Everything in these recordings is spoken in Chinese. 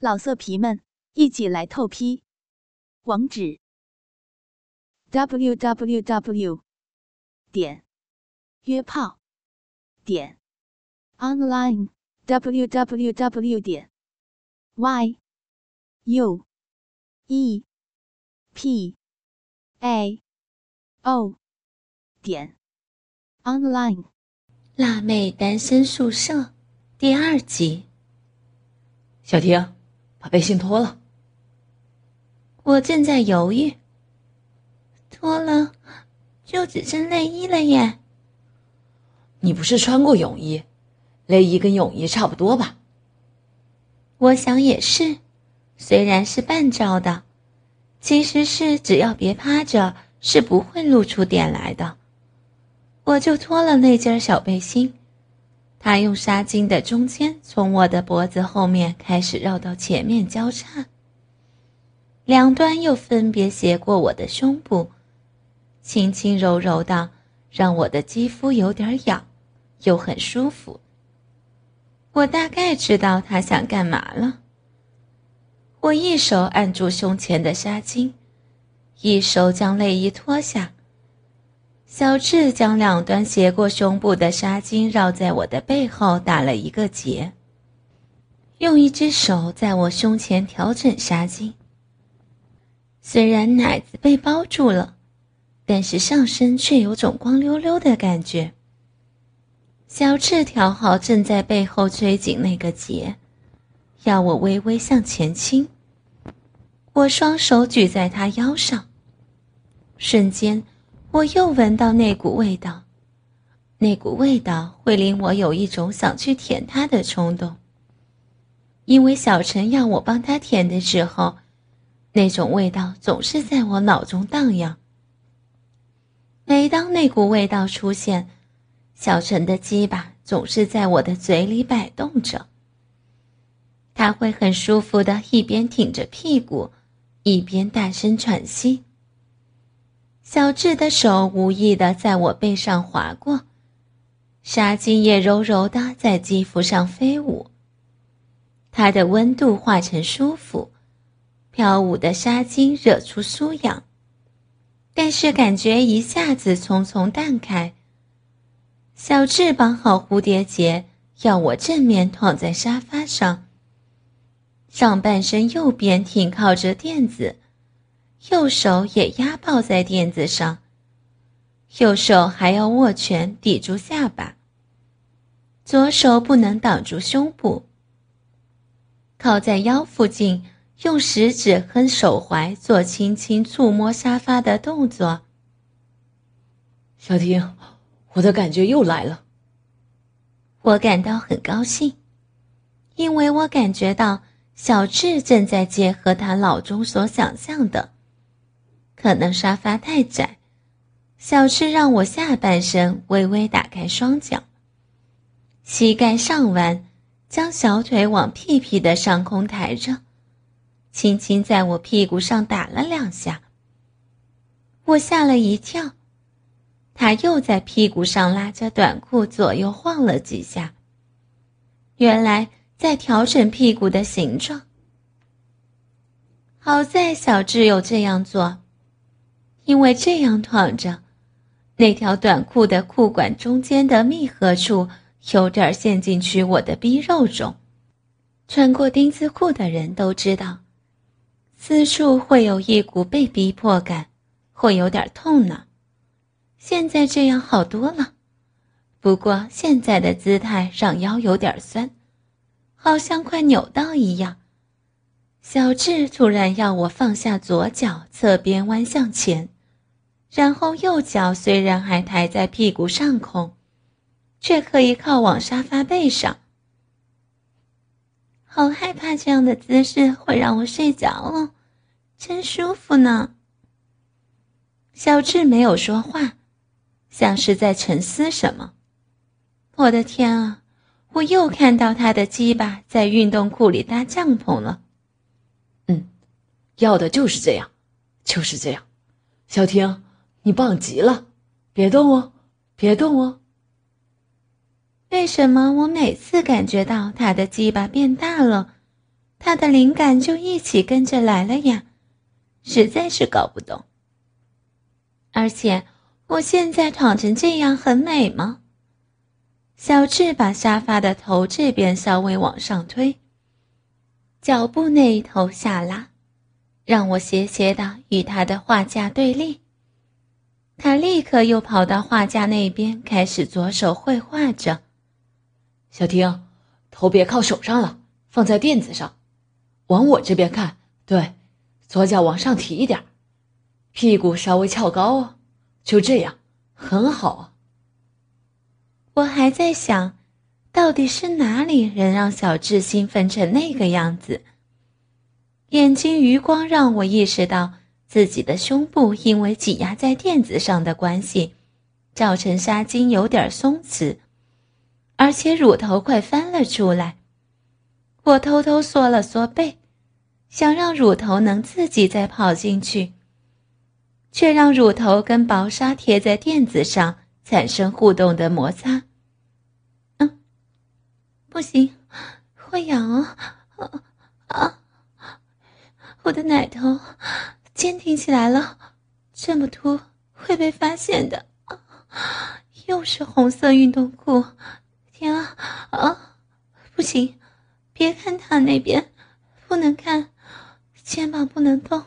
老色皮们，一起来透批！网址：w w w 点约炮点 online w w w 点 y u e p a o 点 online。辣妹单身宿舍第二集。小婷。把背心脱了。我正在犹豫。脱了，就只剩内衣了耶。你不是穿过泳衣？内衣跟泳衣差不多吧？我想也是，虽然是半罩的，其实是只要别趴着，是不会露出点来的。我就脱了那件小背心。他用纱巾的中间从我的脖子后面开始绕到前面交叉，两端又分别斜过我的胸部，轻轻柔柔的，让我的肌肤有点痒，又很舒服。我大概知道他想干嘛了。我一手按住胸前的纱巾，一手将内衣脱下。小智将两端斜过胸部的纱巾绕在我的背后打了一个结，用一只手在我胸前调整纱巾。虽然奶子被包住了，但是上身却有种光溜溜的感觉。小智调好正在背后吹紧那个结，要我微微向前倾。我双手举在他腰上，瞬间。我又闻到那股味道，那股味道会令我有一种想去舔他的冲动。因为小陈要我帮他舔的时候，那种味道总是在我脑中荡漾。每当那股味道出现，小陈的鸡巴总是在我的嘴里摆动着。他会很舒服的一边挺着屁股，一边大声喘息。小智的手无意的在我背上划过，纱巾也柔柔的在肌肤上飞舞。它的温度化成舒服，飘舞的纱巾惹出酥痒，但是感觉一下子匆匆淡开。小智绑好蝴蝶结，要我正面躺在沙发上，上半身右边挺靠着垫子。右手也压抱在垫子上，右手还要握拳抵住下巴。左手不能挡住胸部，靠在腰附近，用食指和手踝做轻轻触摸沙发的动作。小婷，我的感觉又来了。我感到很高兴，因为我感觉到小智正在结合他脑中所想象的。可能沙发太窄，小智让我下半身微微打开双脚，膝盖上弯，将小腿往屁屁的上空抬着，轻轻在我屁股上打了两下。我吓了一跳，他又在屁股上拉着短裤左右晃了几下，原来在调整屁股的形状。好在小智有这样做。因为这样躺着，那条短裤的裤管中间的密合处有点陷进去我的逼肉中。穿过丁字裤的人都知道，此处会有一股被逼迫感，会有点痛呢。现在这样好多了，不过现在的姿态让腰有点酸，好像快扭到一样。小智突然要我放下左脚，侧边弯向前。然后右脚虽然还抬在屁股上空，却可以靠往沙发背上。好害怕这样的姿势会让我睡着哦，真舒服呢。小智没有说话，像是在沉思什么。我的天啊！我又看到他的鸡巴在运动裤里搭帐篷了。嗯，要的就是这样，就是这样，小婷。你棒极了，别动哦，别动哦。为什么我每次感觉到他的鸡巴变大了，他的灵感就一起跟着来了呀？实在是搞不懂。而且我现在躺成这样很美吗？小智把沙发的头这边稍微往上推，脚步那一头下拉，让我斜斜的与他的画架对立。他立刻又跑到画架那边，开始左手绘画着。小婷，头别靠手上了，放在垫子上，往我这边看。对，左脚往上提一点，屁股稍微翘高哦。就这样，很好啊。我还在想，到底是哪里能让小智兴奋成那个样子？眼睛余光让我意识到。自己的胸部因为挤压在垫子上的关系，造成纱巾有点松弛，而且乳头快翻了出来。我偷偷缩了缩背，想让乳头能自己再跑进去，却让乳头跟薄纱贴在垫子上产生互动的摩擦。嗯，不行，会痒啊！啊，我的奶头。坚挺起来了，这么凸会被发现的。又是红色运动裤，天啊啊！不行，别看他那边，不能看，肩膀不能动，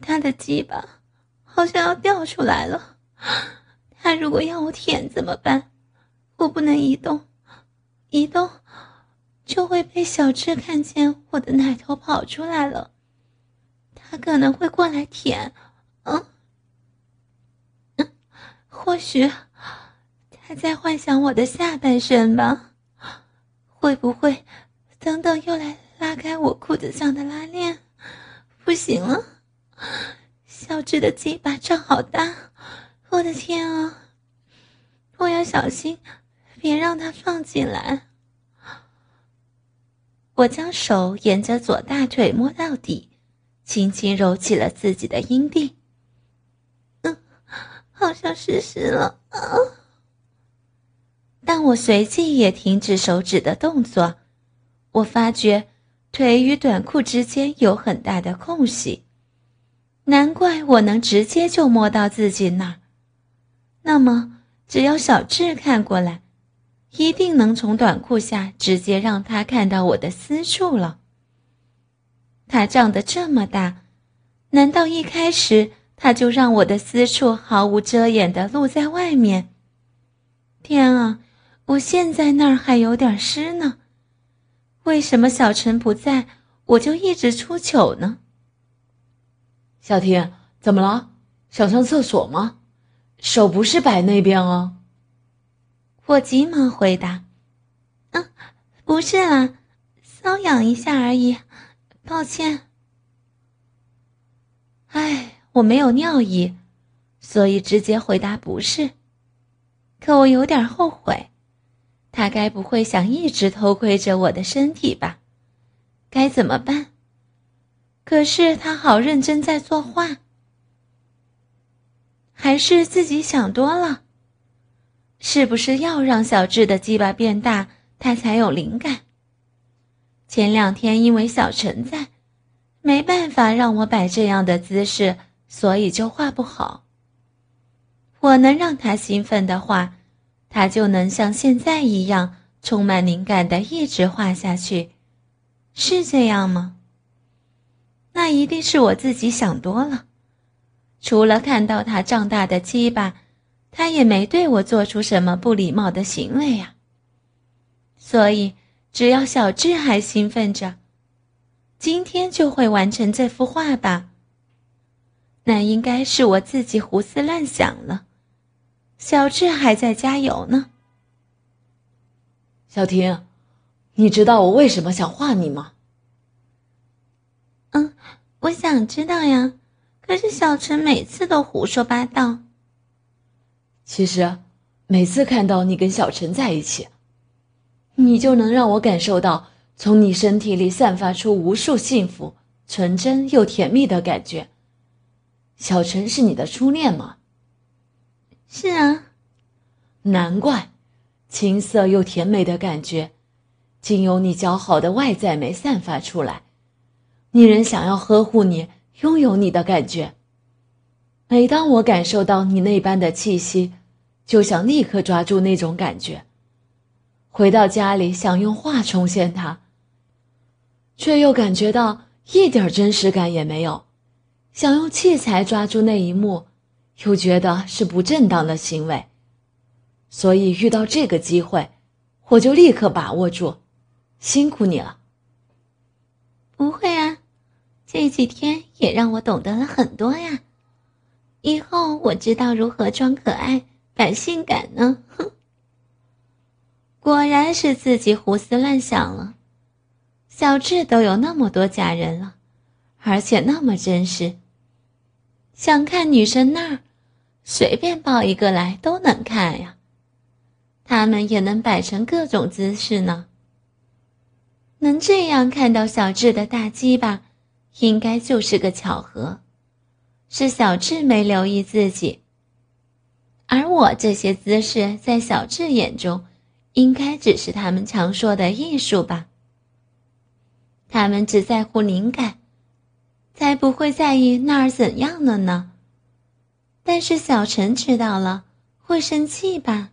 他的鸡巴好像要掉出来了。他如果要我舔怎么办？我不能移动，移动就会被小智看见我的奶头跑出来了。他可能会过来舔，嗯，或许他在幻想我的下半身吧？会不会等等又来拉开我裤子上的拉链？不行了，小智的鸡巴胀好大，我的天啊！我要小心，别让他放进来。我将手沿着左大腿摸到底。轻轻揉起了自己的阴蒂，嗯，好像湿湿了啊！但我随即也停止手指的动作。我发觉腿与短裤之间有很大的空隙，难怪我能直接就摸到自己那儿。那么，只要小智看过来，一定能从短裤下直接让他看到我的私处了。它长得这么大，难道一开始他就让我的私处毫无遮掩的露在外面？天啊，我现在那儿还有点湿呢。为什么小陈不在，我就一直出糗呢？小婷，怎么了？想上厕所吗？手不是摆那边哦。我急忙回答：“嗯，不是啦，瘙痒一下而已。”抱歉，哎，我没有尿意，所以直接回答不是。可我有点后悔，他该不会想一直偷窥着我的身体吧？该怎么办？可是他好认真在作画，还是自己想多了？是不是要让小智的鸡巴变大，他才有灵感？前两天因为小陈在，没办法让我摆这样的姿势，所以就画不好。我能让他兴奋的话，他就能像现在一样充满灵感的一直画下去，是这样吗？那一定是我自己想多了。除了看到他胀大的鸡巴，他也没对我做出什么不礼貌的行为呀。所以。只要小智还兴奋着，今天就会完成这幅画吧。那应该是我自己胡思乱想了。小智还在加油呢。小婷，你知道我为什么想画你吗？嗯，我想知道呀。可是小陈每次都胡说八道。其实，每次看到你跟小陈在一起。你就能让我感受到从你身体里散发出无数幸福、纯真又甜蜜的感觉。小陈是你的初恋吗？是啊，难怪，青涩又甜美的感觉，经由你姣好的外在没散发出来，女人想要呵护你、拥有你的感觉。每当我感受到你那般的气息，就想立刻抓住那种感觉。回到家里，想用画重现它，却又感觉到一点真实感也没有；想用器材抓住那一幕，又觉得是不正当的行为。所以遇到这个机会，我就立刻把握住。辛苦你了。不会啊，这几天也让我懂得了很多呀。以后我知道如何装可爱、摆性感呢。哼，果然是自己胡思乱想了。小智都有那么多假人了，而且那么真实。想看女生那儿，随便抱一个来都能看呀。他们也能摆成各种姿势呢。能这样看到小智的大鸡巴，应该就是个巧合，是小智没留意自己。而我这些姿势，在小智眼中，应该只是他们常说的艺术吧。他们只在乎灵感，才不会在意那儿怎样了呢。但是小陈知道了，会生气吧？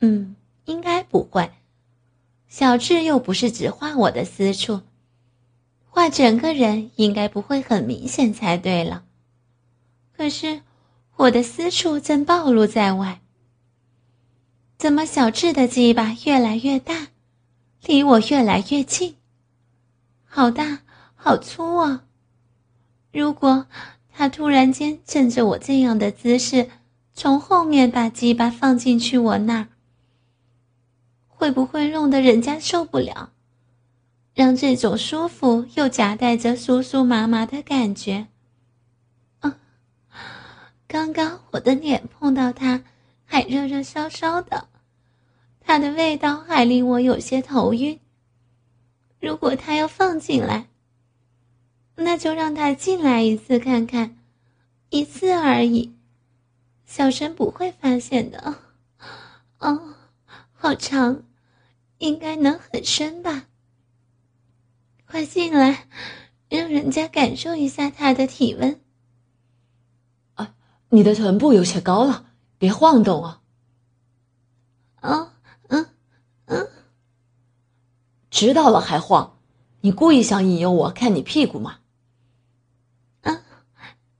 嗯，应该不会。小智又不是只画我的私处，画整个人应该不会很明显才对了。可是我的私处正暴露在外。怎么小智的鸡巴越来越大，离我越来越近？好大，好粗啊！如果他突然间趁着我这样的姿势，从后面把鸡巴放进去我那儿。会不会弄得人家受不了？让这种舒服又夹带着酥酥麻麻的感觉。啊，刚刚我的脸碰到它，还热热烧烧的，它的味道还令我有些头晕。如果他要放进来，那就让他进来一次看看，一次而已，小陈不会发现的。哦，好长。应该能很深吧。快进来，让人家感受一下他的体温。啊，你的臀部有些高了，别晃动啊。哦，嗯，嗯，知道了还晃？你故意想引诱我看你屁股吗？啊，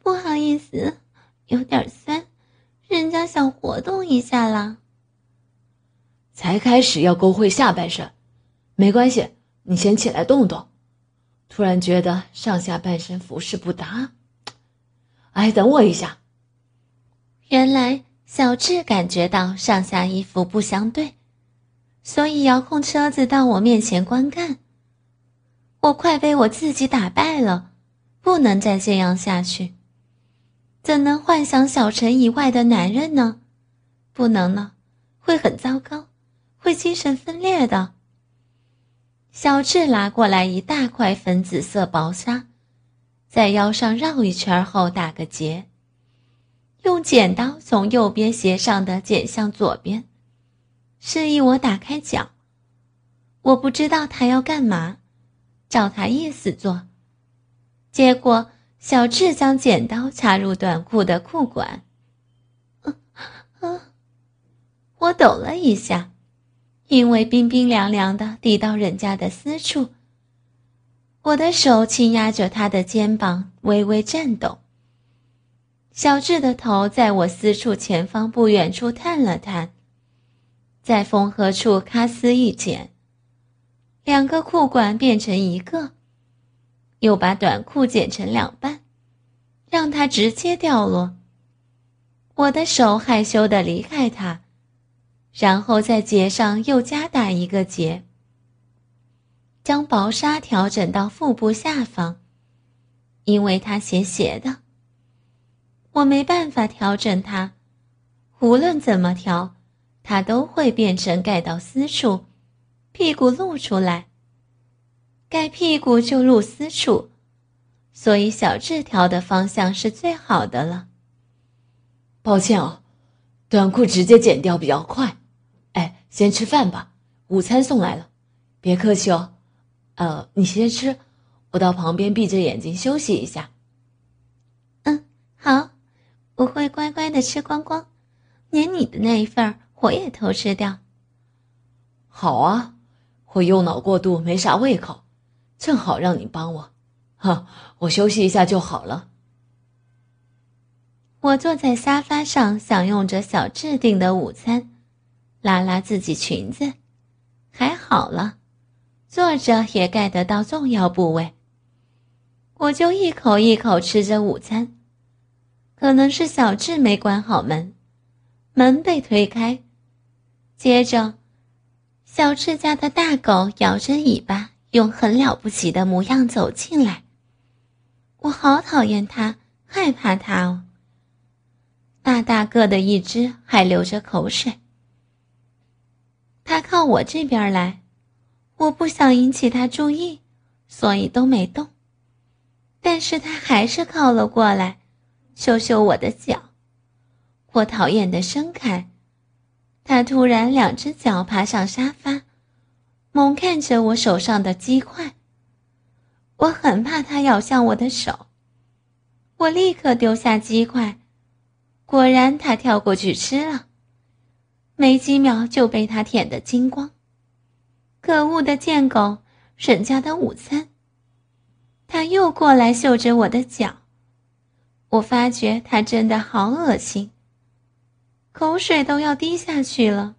不好意思，有点酸，人家想活动一下啦。才开始要勾会下半身，没关系，你先起来动动。突然觉得上下半身服饰不搭，哎，等我一下。原来小智感觉到上下衣服不相对，所以遥控车子到我面前观看。我快被我自己打败了，不能再这样下去。怎能幻想小陈以外的男人呢？不能呢，会很糟糕。会精神分裂的。小智拿过来一大块粉紫色薄纱，在腰上绕一圈后打个结，用剪刀从右边斜上的剪向左边，示意我打开脚。我不知道他要干嘛，照他意思做。结果小智将剪刀插入短裤的裤管，我抖了一下。因为冰冰凉凉的递到人家的私处，我的手轻压着他的肩膀，微微颤抖。小智的头在我私处前方不远处探了探，在缝合处咔撕一剪，两个裤管变成一个，又把短裤剪成两半，让它直接掉落。我的手害羞的离开它。然后在结上又加打一个结，将薄纱调整到腹部下方，因为它斜斜的，我没办法调整它，无论怎么调，它都会变成盖到私处，屁股露出来，盖屁股就露私处，所以小智调的方向是最好的了。抱歉哦，短裤直接剪掉比较快。哎先吃饭吧，午餐送来了，别客气哦。呃，你先吃，我到旁边闭着眼睛休息一下。嗯，好，我会乖乖的吃光光，连你的那一份儿我也偷吃掉。好啊，我右脑过度，没啥胃口，正好让你帮我。哈，我休息一下就好了。我坐在沙发上，享用着小智订的午餐，拉拉自己裙子，还好了，坐着也盖得到重要部位。我就一口一口吃着午餐，可能是小智没关好门，门被推开，接着，小智家的大狗摇着尾巴，用很了不起的模样走进来。我好讨厌它，害怕它哦。大大个的一只，还流着口水。它靠我这边来，我不想引起它注意，所以都没动。但是它还是靠了过来，嗅嗅我的脚。我讨厌的伸开，它突然两只脚爬上沙发，猛看着我手上的鸡块。我很怕它咬向我的手，我立刻丢下鸡块。果然，他跳过去吃了，没几秒就被他舔得精光。可恶的贱狗，沈家的午餐。他又过来嗅着我的脚，我发觉他真的好恶心，口水都要滴下去了。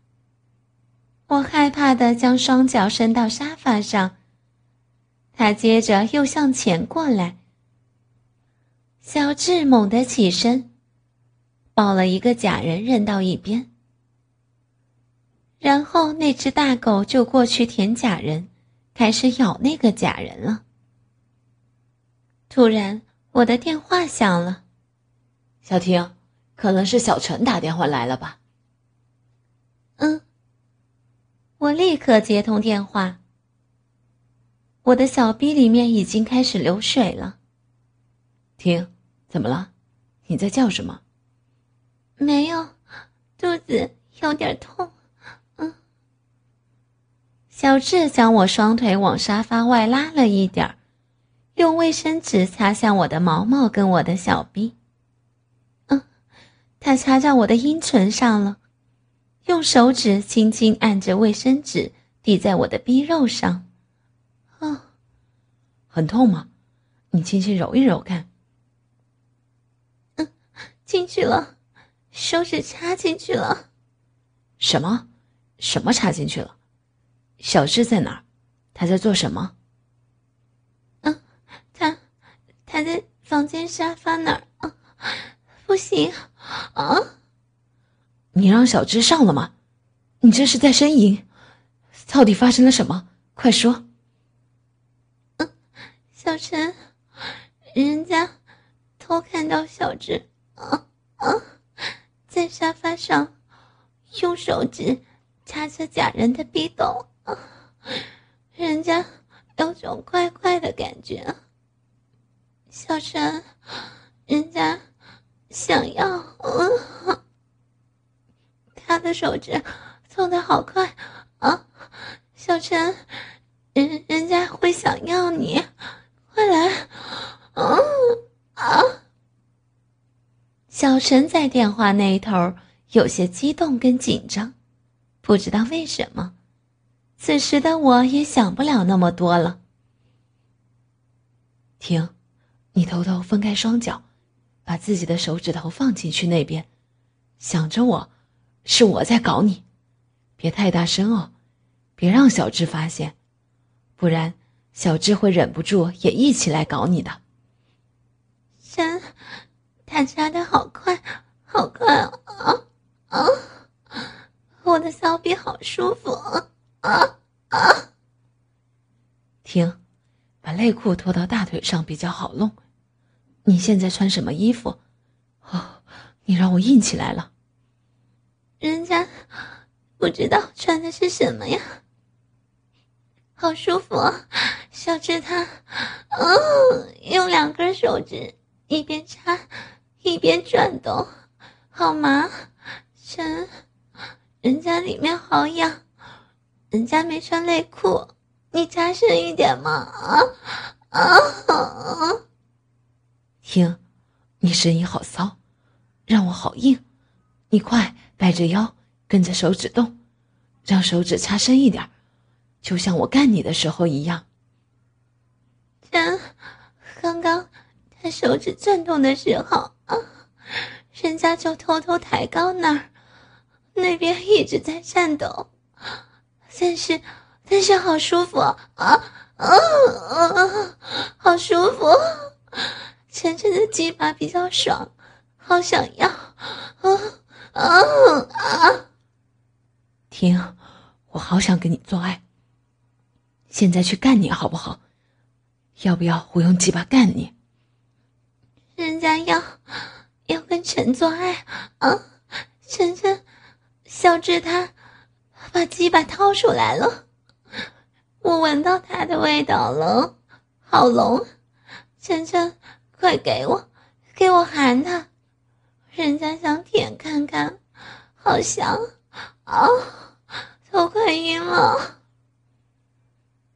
我害怕的将双脚伸到沙发上，他接着又向前过来。小智猛地起身。抱了一个假人扔到一边，然后那只大狗就过去舔假人，开始咬那个假人了。突然，我的电话响了，小婷，可能是小陈打电话来了吧？嗯。我立刻接通电话，我的小臂里面已经开始流水了。停，怎么了？你在叫什么？没有，肚子有点痛。嗯，小智将我双腿往沙发外拉了一点儿，用卫生纸擦向我的毛毛跟我的小臂。他插在我的阴唇上了，用手指轻轻按着卫生纸滴在我的逼肉上。哦，很痛吗？你轻轻揉一揉看。嗯，进去了。手指插进去了，什么？什么插进去了？小智在哪儿？他在做什么？嗯，他他在房间沙发那儿。啊，不行啊！你让小智上了吗？你这是在呻吟？到底发生了什么？快说！嗯，小陈，人家偷看到小智。啊啊！在沙发上，用手指掐着假人的逼斗，人家有种怪怪的感觉。小陈，人家想要，他的手指动的好快啊！小陈，人人家会想要你，快来，啊啊！小陈在电话那头有些激动跟紧张，不知道为什么。此时的我也想不了那么多了。停，你偷偷分开双脚，把自己的手指头放进去那边，想着我，是我在搞你，别太大声哦，别让小智发现，不然小智会忍不住也一起来搞你的。真。他扎的好快，好快啊啊！我的小臂好舒服啊啊啊！停，把内裤脱到大腿上比较好弄。你现在穿什么衣服？哦，你让我硬起来了。人家不知道穿的是什么呀，好舒服啊！小智他，嗯，用两根手指一边插。一边转动，好吗？陈，人家里面好痒，人家没穿内裤，你扎深一点嘛！啊啊！听，你声音好骚，让我好硬。你快摆着腰，跟着手指动，让手指插深一点，就像我干你的时候一样。真，刚刚他手指震动的时候啊，人家就偷偷抬高那儿，那边一直在颤抖。但是，但是好舒服啊啊啊！好舒服，晨晨的鸡巴比较爽，好想要啊啊啊！停，我好想跟你做爱。现在去干你好不好？要不要我用鸡巴干你？人家要要跟陈做爱啊！晨晨，小智他。把鸡巴掏出来了，我闻到他的味道了，好浓！晨晨，快给我，给我含他，人家想舔看看，好香啊！头快晕了。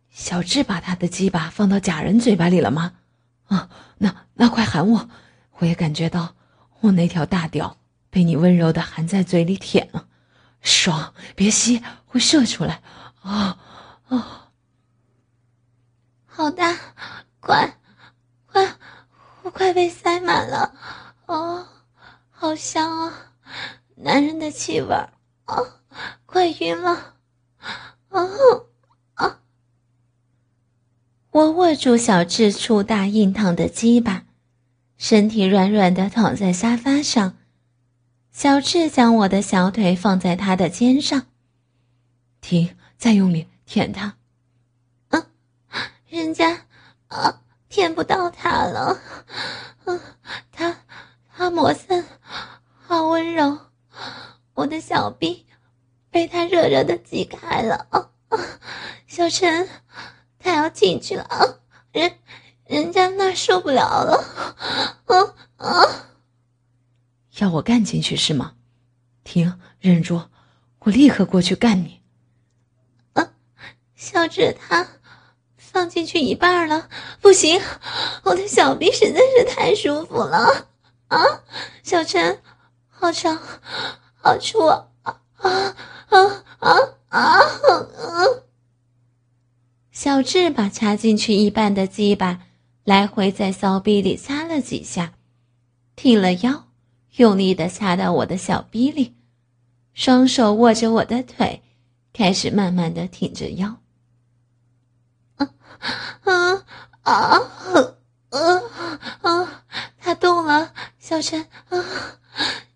小智把他的鸡巴放到假人嘴巴里了吗？啊，那那快喊我，我也感觉到我那条大屌被你温柔的含在嘴里舔了。爽，别吸，会射出来。啊啊！好大，快快被塞满了。哦，好香啊，男人的气味儿。啊，快晕了。啊啊！我握住小智粗大硬烫的鸡巴，身体软软的躺在沙发上。小智将我的小腿放在他的肩上，停，再用力舔他。嗯，人家啊，舔不到他了。嗯，他他摩森，好温柔。我的小臂被他热热的挤开了。啊小陈，他要进去了。啊，人人家那受不了了。啊啊！要我干进去是吗？停，忍住，我立刻过去干你。啊，小智他放进去一半了，不行，我的小臂实在是太舒服了。啊，小陈，好长，好粗啊！啊啊啊啊啊！小智把插进去一半的鸡巴来回在骚逼里擦了几下，挺了腰。用力的插到我的小臂里，双手握着我的腿，开始慢慢的挺着腰。啊啊啊啊！他动了，小陈啊，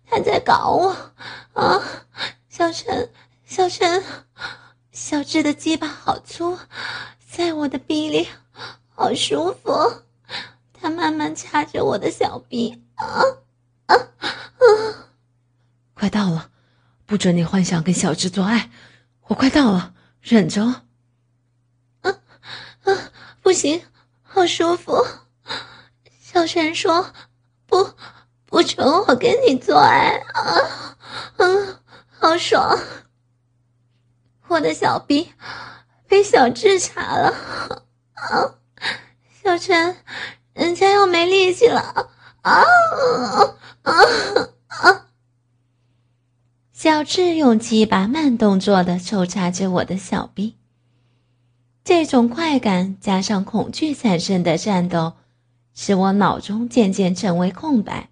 他在搞我啊！小陈，小陈，小智的鸡巴好粗，在我的臂里，好舒服。他慢慢掐着我的小臂啊。啊啊！快到了，不准你幻想跟小智做爱。我快到了，忍着。不行，好舒服。小陈说：“不，不准我跟你做爱。”啊，嗯，好爽。我的小臂被小智插了。啊，小陈，人家要没力气了。啊！啊啊！小智用鸡巴慢动作的抽插着我的小臂，这种快感加上恐惧产生的战斗，使我脑中渐渐成为空白。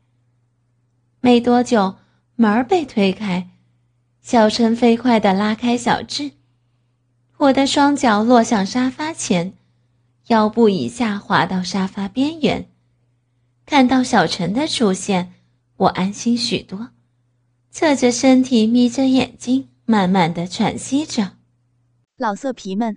没多久，门儿被推开，小陈飞快地拉开小智，我的双脚落向沙发前，腰部以下滑到沙发边缘，看到小陈的出现。我安心许多，侧着身体，眯着眼睛，慢慢的喘息着。老色皮们，